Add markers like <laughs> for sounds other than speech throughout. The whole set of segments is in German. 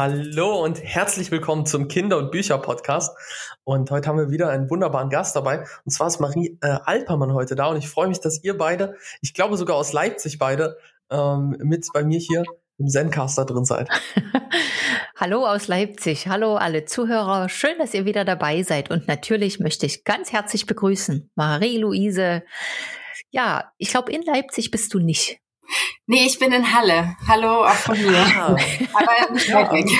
Hallo und herzlich willkommen zum Kinder- und Bücher-Podcast. Und heute haben wir wieder einen wunderbaren Gast dabei. Und zwar ist Marie äh, Alpermann heute da. Und ich freue mich, dass ihr beide, ich glaube sogar aus Leipzig beide, ähm, mit bei mir hier im Zencaster drin seid. <laughs> Hallo aus Leipzig. Hallo alle Zuhörer. Schön, dass ihr wieder dabei seid. Und natürlich möchte ich ganz herzlich begrüßen Marie-Louise. Ja, ich glaube, in Leipzig bist du nicht. Nee, ich bin in Halle. Hallo auch von mir. Ah. Aber nicht weit weg.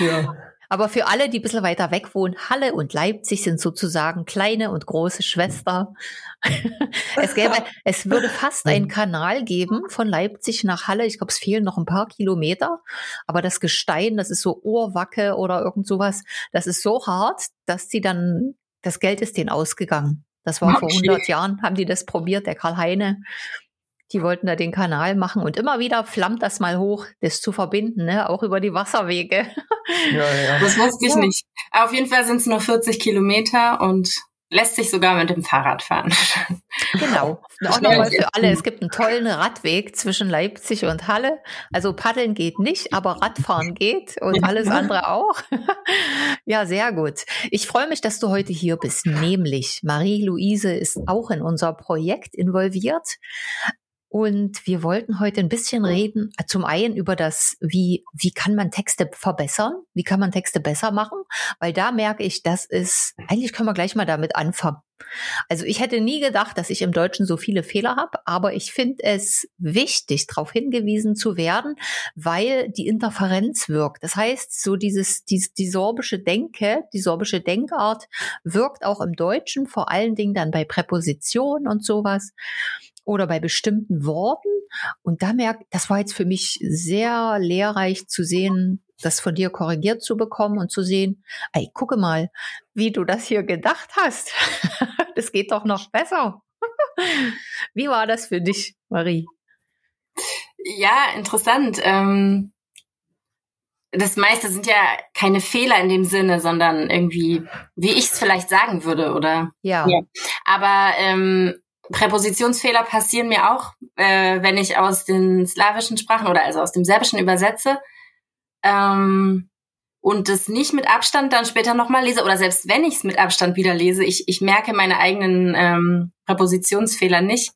Ja. Aber für alle, die ein bisschen weiter weg wohnen, Halle und Leipzig sind sozusagen kleine und große Schwester. <laughs> es gäbe, es würde fast einen Kanal geben von Leipzig nach Halle. Ich glaube, es fehlen noch ein paar Kilometer. Aber das Gestein, das ist so Ohrwacke oder irgend sowas, das ist so hart, dass sie dann, das Geld ist denen ausgegangen. Das war okay. vor 100 Jahren, haben die das probiert, der Karl Heine. Die wollten da den Kanal machen und immer wieder flammt das mal hoch, das zu verbinden, ne? auch über die Wasserwege. <laughs> Ja, ja. Das wusste ich ja. nicht. auf jeden Fall sind es nur 40 Kilometer und lässt sich sogar mit dem Fahrrad fahren. <laughs> Genau. Auch nochmal für alle. Es gibt einen tollen Radweg zwischen Leipzig und Halle. Also paddeln geht nicht, aber Radfahren geht und alles andere auch. <laughs> Ja, sehr gut. Ich freue mich, dass du heute hier bist. Nämlich Marie-Louise ist auch in unser Projekt involviert. Und wir wollten heute ein bisschen reden, äh, zum einen über das, wie, wie kann man Texte verbessern? Wie kann man Texte besser machen? Weil da merke ich, das ist, eigentlich können wir gleich mal damit anfangen. Also ich hätte nie gedacht, dass ich im Deutschen so viele Fehler habe, aber ich finde es wichtig, darauf hingewiesen zu werden, weil die Interferenz wirkt. Das heißt, so dieses, dieses die sorbische Denke, die sorbische Denkart wirkt auch im Deutschen, vor allen Dingen dann bei Präpositionen und sowas oder bei bestimmten Worten. Und da merkt, das war jetzt für mich sehr lehrreich zu sehen, das von dir korrigiert zu bekommen und zu sehen, ey, gucke mal, wie du das hier gedacht hast. <laughs> das geht doch noch besser. <laughs> wie war das für dich, Marie? Ja, interessant. Ähm das meiste sind ja keine Fehler in dem Sinne, sondern irgendwie, wie ich es vielleicht sagen würde, oder? Ja. ja. Aber ähm, Präpositionsfehler passieren mir auch, äh, wenn ich aus den slawischen Sprachen oder also aus dem Serbischen übersetze ähm, und das nicht mit Abstand dann später nochmal lese oder selbst wenn ich es mit Abstand wieder lese, ich, ich merke meine eigenen ähm, Präpositionsfehler nicht.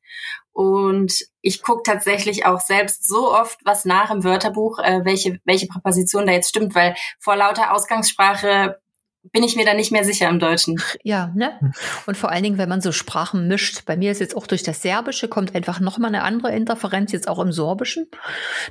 Und ich gucke tatsächlich auch selbst so oft was nach im Wörterbuch, äh, welche, welche Präposition da jetzt stimmt, weil vor lauter Ausgangssprache bin ich mir da nicht mehr sicher im Deutschen. Ja, ne? Und vor allen Dingen, wenn man so Sprachen mischt. Bei mir ist jetzt auch durch das Serbische kommt einfach nochmal eine andere Interferenz, jetzt auch im Sorbischen,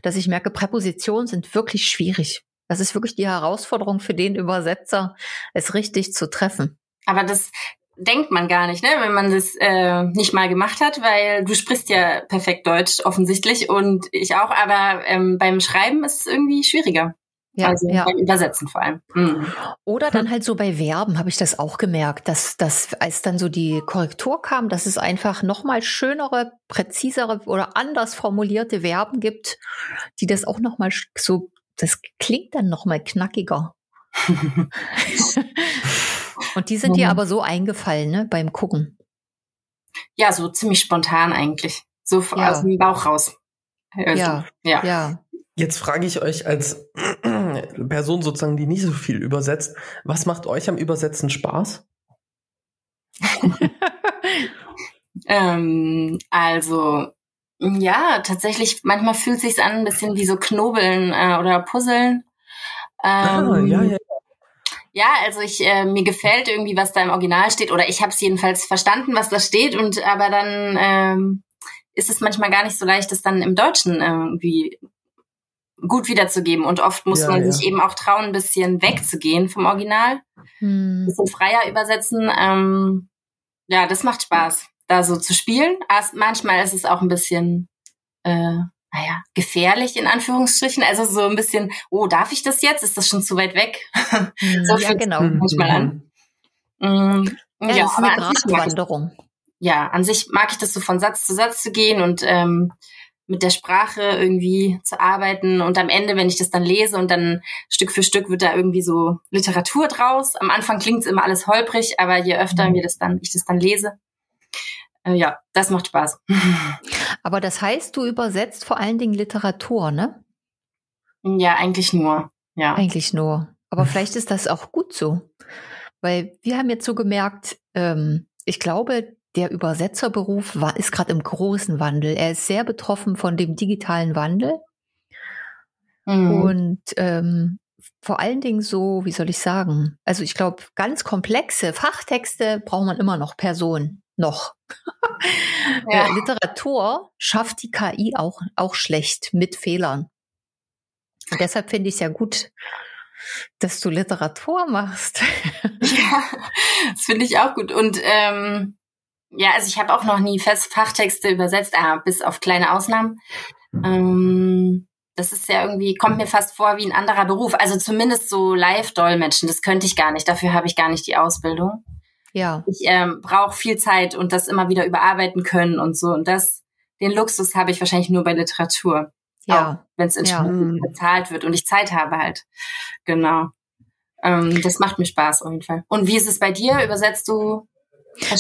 dass ich merke, Präpositionen sind wirklich schwierig. Das ist wirklich die Herausforderung für den Übersetzer, es richtig zu treffen. Aber das denkt man gar nicht, ne, wenn man das äh, nicht mal gemacht hat, weil du sprichst ja perfekt Deutsch offensichtlich und ich auch, aber ähm, beim Schreiben ist es irgendwie schwieriger. Ja, also ja. beim Übersetzen vor allem. Mhm. Oder dann halt so bei Verben habe ich das auch gemerkt, dass, dass als dann so die Korrektur kam, dass es einfach nochmal schönere, präzisere oder anders formulierte Verben gibt, die das auch nochmal so, das klingt dann nochmal knackiger. <laughs> Und die sind dir mhm. aber so eingefallen, ne, beim Gucken. Ja, so ziemlich spontan eigentlich. So ja. aus dem Bauch raus. Also, ja, ja. ja. Jetzt frage ich euch als <clears throat> Person sozusagen, die nicht so viel übersetzt, was macht euch am Übersetzen Spaß? <laughs> ähm, also ja, tatsächlich, manchmal fühlt es sich an ein bisschen wie so Knobeln äh, oder Puzzeln. Ah, ähm, ah, ja, ja. Ja, also ich äh, mir gefällt irgendwie, was da im Original steht, oder ich habe es jedenfalls verstanden, was da steht, und aber dann ähm, ist es manchmal gar nicht so leicht, das dann im Deutschen irgendwie gut wiederzugeben. Und oft muss ja, man ja. sich eben auch trauen, ein bisschen wegzugehen vom Original, hm. ein bisschen freier übersetzen. Ähm, ja, das macht Spaß, da so zu spielen. Aber manchmal ist es auch ein bisschen, äh, naja, gefährlich in Anführungsstrichen. Also so ein bisschen, oh, darf ich das jetzt? Ist das schon zu weit weg? Hm, <laughs> so ja, genau. manchmal an. Mhm. Ja, ja, das ist eine Gratwanderung. Ja, an sich mag ich das so von Satz zu Satz zu gehen und ähm, mit der Sprache irgendwie zu arbeiten. Und am Ende, wenn ich das dann lese und dann Stück für Stück wird da irgendwie so Literatur draus. Am Anfang klingt es immer alles holprig, aber je öfter mhm. wir das dann, ich das dann lese, äh, ja, das macht Spaß. <laughs> Aber das heißt, du übersetzt vor allen Dingen Literatur, ne? Ja, eigentlich nur. Ja. Eigentlich nur. Aber <laughs> vielleicht ist das auch gut so. Weil wir haben jetzt so gemerkt, ähm, ich glaube, der Übersetzerberuf war, ist gerade im großen Wandel. Er ist sehr betroffen von dem digitalen Wandel. Mhm. Und ähm, vor allen Dingen so, wie soll ich sagen? Also ich glaube, ganz komplexe Fachtexte braucht man immer noch Personen. Noch. <laughs> Ja. Äh, Literatur schafft die KI auch, auch schlecht mit Fehlern. Und deshalb finde ich es ja gut, dass du Literatur machst. ja, <laughs> das finde ich auch gut. Und ähm, ja, also ich habe auch noch nie fest Fachtexte übersetzt, ah, bis auf kleine Ausnahmen. Ähm, das ist ja irgendwie, kommt mir fast vor wie ein anderer Beruf. Also zumindest so Live-Dolmetschen, das könnte ich gar nicht. Dafür habe ich gar nicht die Ausbildung. Ja. Ich ähm, brauche viel Zeit und das immer wieder überarbeiten können und so. Und das, den Luxus habe ich wahrscheinlich nur bei Literatur. Ja. Wenn es ja. bezahlt wird und ich Zeit habe halt. Genau. Ähm, das macht mir Spaß auf jeden Fall. Und wie ist es bei dir? Übersetzt du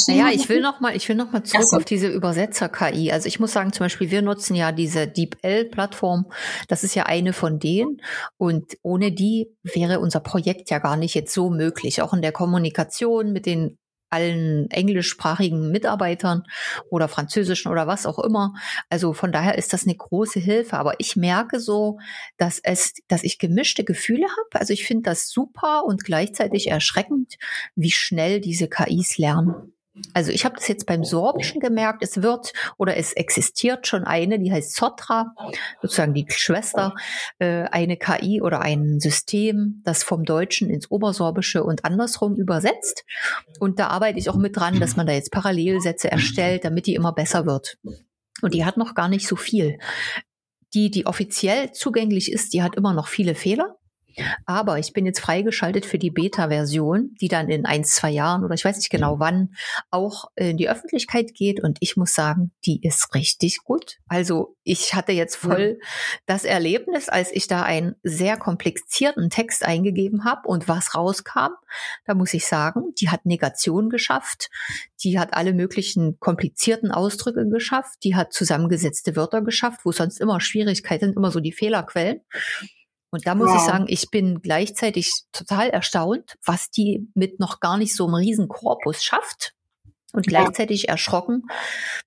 ja, ich will noch mal, ich will noch mal zurück so. auf diese Übersetzer-KI. Also ich muss sagen, zum Beispiel, wir nutzen ja diese DeepL-Plattform. Das ist ja eine von denen. Und ohne die wäre unser Projekt ja gar nicht jetzt so möglich. Auch in der Kommunikation mit den allen englischsprachigen Mitarbeitern oder französischen oder was auch immer. Also von daher ist das eine große Hilfe. Aber ich merke so, dass es, dass ich gemischte Gefühle habe. Also ich finde das super und gleichzeitig erschreckend, wie schnell diese KIs lernen. Also ich habe das jetzt beim Sorbischen gemerkt, es wird oder es existiert schon eine, die heißt Sotra, sozusagen die Schwester, äh, eine KI oder ein System, das vom Deutschen ins Obersorbische und andersrum übersetzt. Und da arbeite ich auch mit dran, dass man da jetzt Parallelsätze erstellt, damit die immer besser wird. Und die hat noch gar nicht so viel. Die, die offiziell zugänglich ist, die hat immer noch viele Fehler. Aber ich bin jetzt freigeschaltet für die Beta-Version, die dann in ein, zwei Jahren oder ich weiß nicht genau wann auch in die Öffentlichkeit geht. Und ich muss sagen, die ist richtig gut. Also ich hatte jetzt voll ja. das Erlebnis, als ich da einen sehr komplizierten Text eingegeben habe und was rauskam. Da muss ich sagen, die hat Negation geschafft. Die hat alle möglichen komplizierten Ausdrücke geschafft. Die hat zusammengesetzte Wörter geschafft, wo sonst immer Schwierigkeiten sind, immer so die Fehlerquellen. Und da muss wow. ich sagen, ich bin gleichzeitig total erstaunt, was die mit noch gar nicht so einem riesen Korpus schafft und gleichzeitig ja. erschrocken,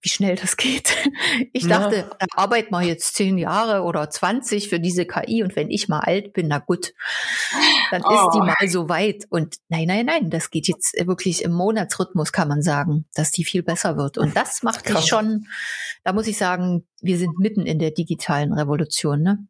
wie schnell das geht. <laughs> Ich dachte, ja. da arbeiten wir jetzt zehn Jahre oder zwanzig für diese KI und wenn ich mal alt bin, na gut, dann oh. ist die oh. mal so weit. Und nein, nein, nein, das geht jetzt wirklich im Monatsrhythmus, kann man sagen, dass die viel besser wird. Und das macht mich schon, da muss ich sagen, wir sind mitten in der digitalen Revolution. Ne?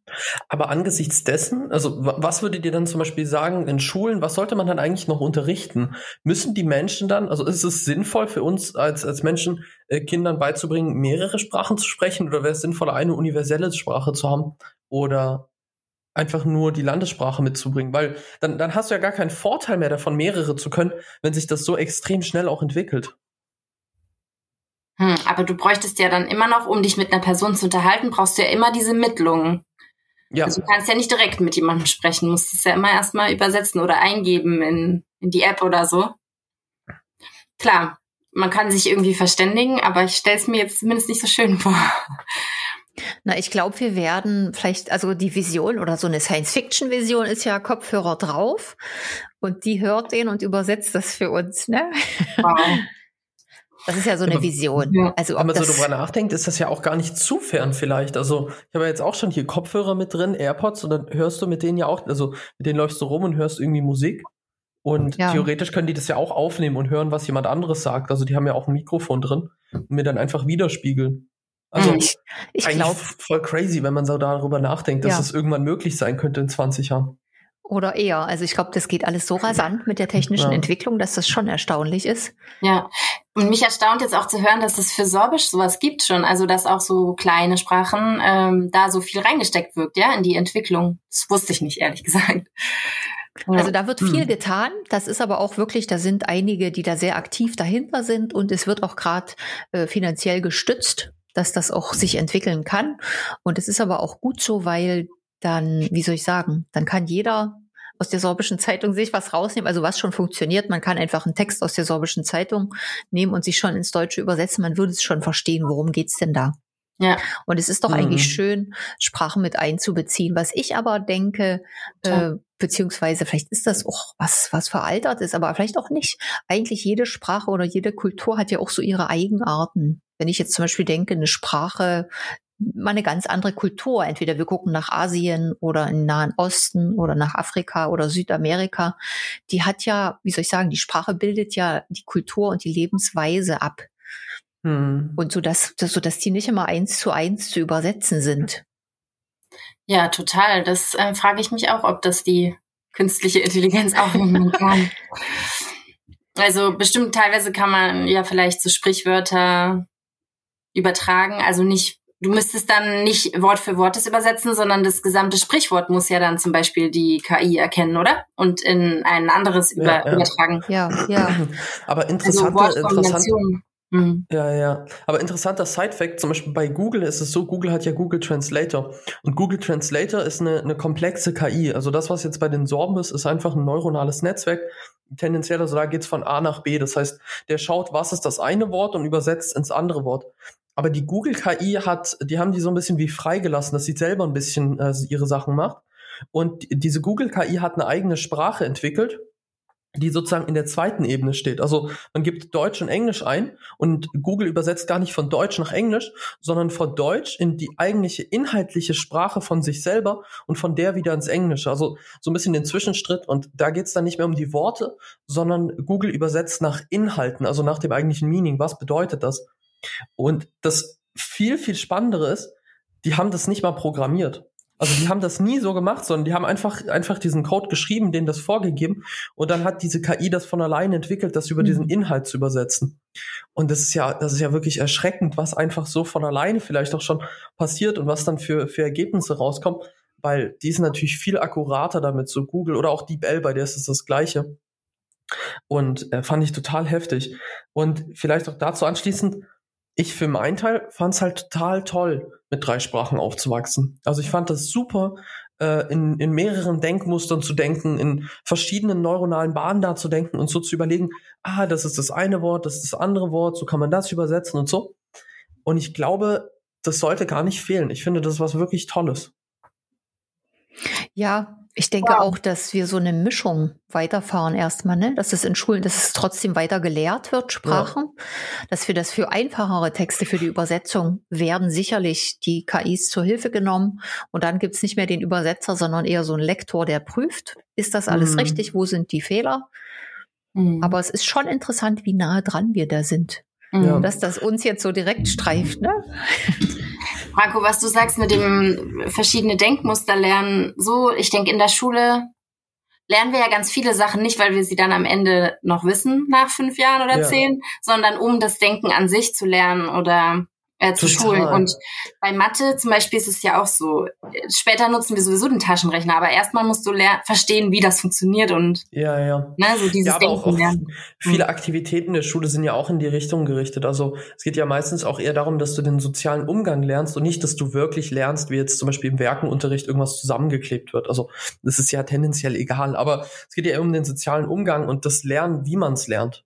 Aber angesichts dessen, also was würdet ihr dann zum Beispiel sagen in Schulen, was sollte man dann eigentlich noch unterrichten? Müssen die Menschen dann, also ist es sinnvoll für uns als, als Menschen, äh, Kindern beizubringen, mehrere Sprachen zu sprechen oder wäre es sinnvoller, eine universelle Sprache zu haben oder einfach nur die Landessprache mitzubringen? Weil dann, dann hast du ja gar keinen Vorteil mehr davon, mehrere zu können, wenn sich das so extrem schnell auch entwickelt. Hm, aber du bräuchtest ja dann immer noch, um dich mit einer Person zu unterhalten, brauchst du ja immer diese Mittlungen. Ja. Also du kannst ja nicht direkt mit jemandem sprechen, musst es ja immer erstmal übersetzen oder eingeben in, in die App oder so. Klar, man kann sich irgendwie verständigen, aber ich stelle es mir jetzt zumindest nicht so schön <laughs> vor. Na, ich glaube, wir werden vielleicht, also die Vision oder so eine Science-Fiction-Vision ist ja Kopfhörer drauf und die hört den und übersetzt das für uns, ne? Wow. <laughs> Das ist ja so eine Vision. Ja. Also, wenn man so darüber nachdenkt, ist das ja auch gar nicht zu fern vielleicht. Also ich habe ja jetzt auch schon hier Kopfhörer mit drin, AirPods, und dann hörst du mit denen ja auch, also mit denen läufst du rum und hörst irgendwie Musik. Und ja. theoretisch können die das ja auch aufnehmen und hören, was jemand anderes sagt. Also die haben ja auch ein Mikrofon drin und mir dann einfach widerspiegeln. Also ich, ich glaube voll crazy, wenn man so darüber nachdenkt, dass ja. es irgendwann möglich sein könnte in 20 Jahren. Oder eher. Also ich glaube, das geht alles so rasant mit der technischen ja. Entwicklung, dass das schon erstaunlich ist. Ja. Und mich erstaunt jetzt auch zu hören, dass es für Sorbisch sowas gibt schon. Also dass auch so kleine Sprachen ähm, da so viel reingesteckt wirkt, ja, in die Entwicklung. Das wusste ich nicht, ehrlich gesagt. Also da wird viel hm. getan. Das ist aber auch wirklich, da sind einige, die da sehr aktiv dahinter sind und es wird auch gerade äh, finanziell gestützt, dass das auch sich entwickeln kann. Und es ist aber auch gut so, weil dann, wie soll ich sagen, dann kann jeder aus der sorbischen Zeitung sich was rausnehmen, also was schon funktioniert. Man kann einfach einen Text aus der sorbischen Zeitung nehmen und sich schon ins Deutsche übersetzen. Man würde es schon verstehen, worum geht's denn da? Ja. Und es ist doch mhm. eigentlich schön, Sprachen mit einzubeziehen. Was ich aber denke, äh, beziehungsweise vielleicht ist das auch was, was veraltert ist, aber vielleicht auch nicht. Eigentlich jede Sprache oder jede Kultur hat ja auch so ihre Eigenarten. Wenn ich jetzt zum Beispiel denke, eine Sprache, mal eine ganz andere Kultur. Entweder wir gucken nach Asien oder in den Nahen Osten oder nach Afrika oder Südamerika. Die hat ja, wie soll ich sagen, die Sprache bildet ja die Kultur und die Lebensweise ab. Hm. Und so dass, so dass die nicht immer eins zu eins zu übersetzen sind. Ja, total. Das äh, frage ich mich auch, ob das die künstliche Intelligenz auch nehmen kann. <laughs> Also bestimmt teilweise kann man ja vielleicht so Sprichwörter übertragen, also nicht du müsstest dann nicht Wort für Wort das übersetzen, sondern das gesamte Sprichwort muss ja dann zum Beispiel die KI erkennen, oder? Und in ein anderes über, ja, ja. übertragen. Ja, ja. <laughs> Aber interessante, also interessante, Mhm. Ja, ja. Aber interessanter Side-Fact, zum Beispiel bei Google ist es so, Google hat ja Google Translator. Und Google Translator ist eine, eine komplexe KI. Also das, was jetzt bei den Sorben ist, ist einfach ein neuronales Netzwerk. Tendenziell, also da geht's von A nach B. Das heißt, der schaut, was ist das eine Wort und übersetzt ins andere Wort. Aber die Google KI hat, die haben die so ein bisschen wie freigelassen, dass sie selber ein bisschen äh, ihre Sachen macht. Und diese Google KI hat eine eigene Sprache entwickelt die sozusagen in der zweiten Ebene steht. Also man gibt Deutsch und Englisch ein und Google übersetzt gar nicht von Deutsch nach Englisch, sondern von Deutsch in die eigentliche inhaltliche Sprache von sich selber und von der wieder ins Englische. Also so ein bisschen den Zwischenstritt und da geht's dann nicht mehr um die Worte, sondern Google übersetzt nach Inhalten, also nach dem eigentlichen Meaning. Was bedeutet das? Und das viel, viel Spannendere ist, die haben das nicht mal programmiert. Also die haben das nie so gemacht, sondern die haben einfach, einfach diesen Code geschrieben, denen das vorgegeben und dann hat diese KI das von alleine entwickelt, das über mhm. diesen Inhalt zu übersetzen. Und das ist ja, das ist ja wirklich erschreckend, was einfach so von alleine vielleicht auch schon passiert und was dann für, für Ergebnisse rauskommt, weil die sind natürlich viel akkurater damit, so Google oder auch DeepL, bei der ist es das Gleiche. Und äh, fand ich total heftig. Und vielleicht auch dazu anschließend, ich für meinen Teil fand es halt total toll, mit drei Sprachen aufzuwachsen. Also ich fand das super, äh, in, in mehreren Denkmustern zu denken, in verschiedenen neuronalen Bahnen da zu denken und so zu überlegen, ah, das ist das eine Wort, das ist das andere Wort, so kann man das übersetzen und so. Und ich glaube, das sollte gar nicht fehlen. Ich finde, das ist was wirklich Tolles. Ja, ich denke wow. auch, dass wir so eine Mischung weiterfahren erstmal, ne? Dass es in Schulen, dass es trotzdem weiter gelehrt wird, Sprachen, ja. dass wir das für einfachere Texte für die Übersetzung werden sicherlich die KIs zur Hilfe genommen und dann gibt's nicht mehr den Übersetzer, sondern eher so ein Lektor, der prüft, ist das alles mhm. richtig, wo sind die Fehler? Mhm. Aber es ist schon interessant, wie nahe dran wir da sind. Ja. Dass das uns jetzt so direkt streift, ne? <laughs> Franco, was du sagst mit dem verschiedene Denkmuster lernen, so, ich denke, in der Schule lernen wir ja ganz viele Sachen nicht, weil wir sie dann am Ende noch wissen nach fünf Jahren oder ja. zehn, sondern um das Denken an sich zu lernen oder äh, zu Total. schulen. Und bei Mathe zum Beispiel ist es ja auch so. Später nutzen wir sowieso den Taschenrechner, aber erstmal musst du verstehen, wie das funktioniert und ja, ja. Ne, so dieses ja, aber Denken auch, lernen. Viele Aktivitäten der Schule sind ja auch in die Richtung gerichtet. Also es geht ja meistens auch eher darum, dass du den sozialen Umgang lernst und nicht, dass du wirklich lernst, wie jetzt zum Beispiel im Werkenunterricht irgendwas zusammengeklebt wird. Also das ist ja tendenziell egal, aber es geht ja eher um den sozialen Umgang und das Lernen, wie man es lernt.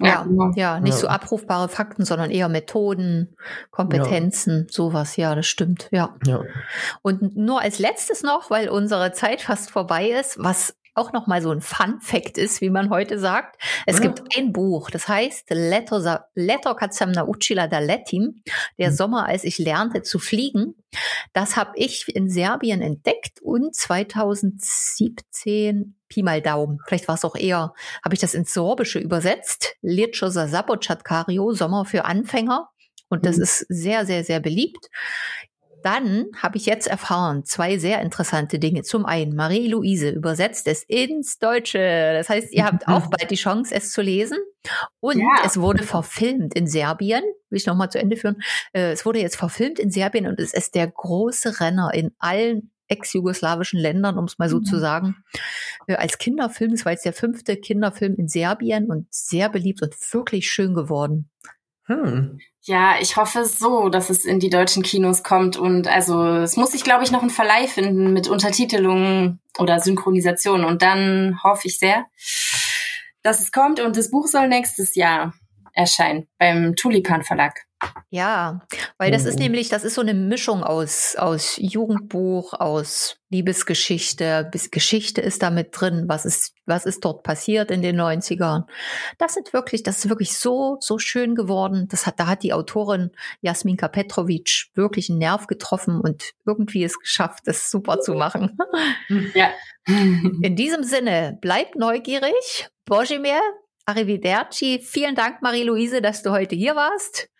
Ja, ja, ja, nicht ja. so abrufbare Fakten, sondern eher Methoden, Kompetenzen, ja. sowas. Ja, das stimmt. Ja. ja. Und nur als letztes noch, weil unsere Zeit fast vorbei ist, was auch noch mal so ein Fun Fact ist, wie man heute sagt. Es ja. gibt ein Buch, das heißt Leto, Leto Katsamna Uchila da Letim, der mhm. Sommer, als ich lernte zu fliegen. Das habe ich in Serbien entdeckt und 2017 Pi mal Daumen, vielleicht war es auch eher, habe ich das ins Sorbische übersetzt. Licho Sabochatkario, Sommer für Anfänger. Und das mhm. ist sehr, sehr, sehr beliebt. Dann habe ich jetzt erfahren, zwei sehr interessante Dinge. Zum einen, Marie-Louise übersetzt es ins Deutsche. Das heißt, ihr habt auch <laughs> bald die Chance, es zu lesen. Und ja. es wurde verfilmt in Serbien. Will ich nochmal zu Ende führen. Äh, es wurde jetzt verfilmt in Serbien und es ist der große Renner in allen ex-jugoslawischen Ländern, um es mal so mhm. zu sagen. Äh, als Kinderfilm, es war jetzt der fünfte Kinderfilm in Serbien und sehr beliebt und wirklich schön geworden. Hm. Ja, ich hoffe so, dass es in die deutschen Kinos kommt und also es muss sich, glaube ich, noch ein Verleih finden mit Untertitelungen oder Synchronisation und dann hoffe ich sehr, dass es kommt und das Buch soll nächstes Jahr erscheinen beim Tulipan Verlag. Ja, weil das ist oh. nämlich, das ist so eine Mischung aus, aus Jugendbuch, aus Liebesgeschichte, bis Geschichte ist da mit drin, was ist, was ist dort passiert in den 90ern. Das sind wirklich, das ist wirklich so, so schön geworden. Das hat, da hat die Autorin Jasminka Petrovic wirklich einen Nerv getroffen und irgendwie es geschafft, das super zu machen. Ja. <laughs> <laughs> In diesem Sinne, bleib neugierig. Bojimer, Arrivederci. Vielen Dank, Marie-Louise, dass du heute hier warst.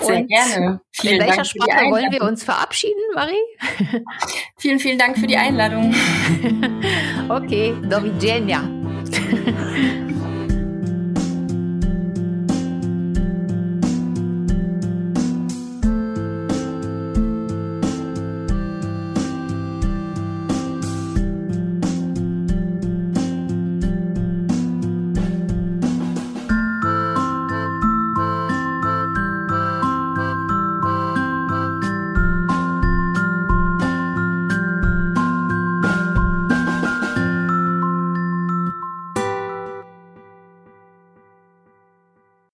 Sehr Und gerne. Vielen in welcher Dank Sprache wollen wir uns verabschieden, Marie? vielen, vielen Dank für die Einladung. <laughs> okay, do widzenia.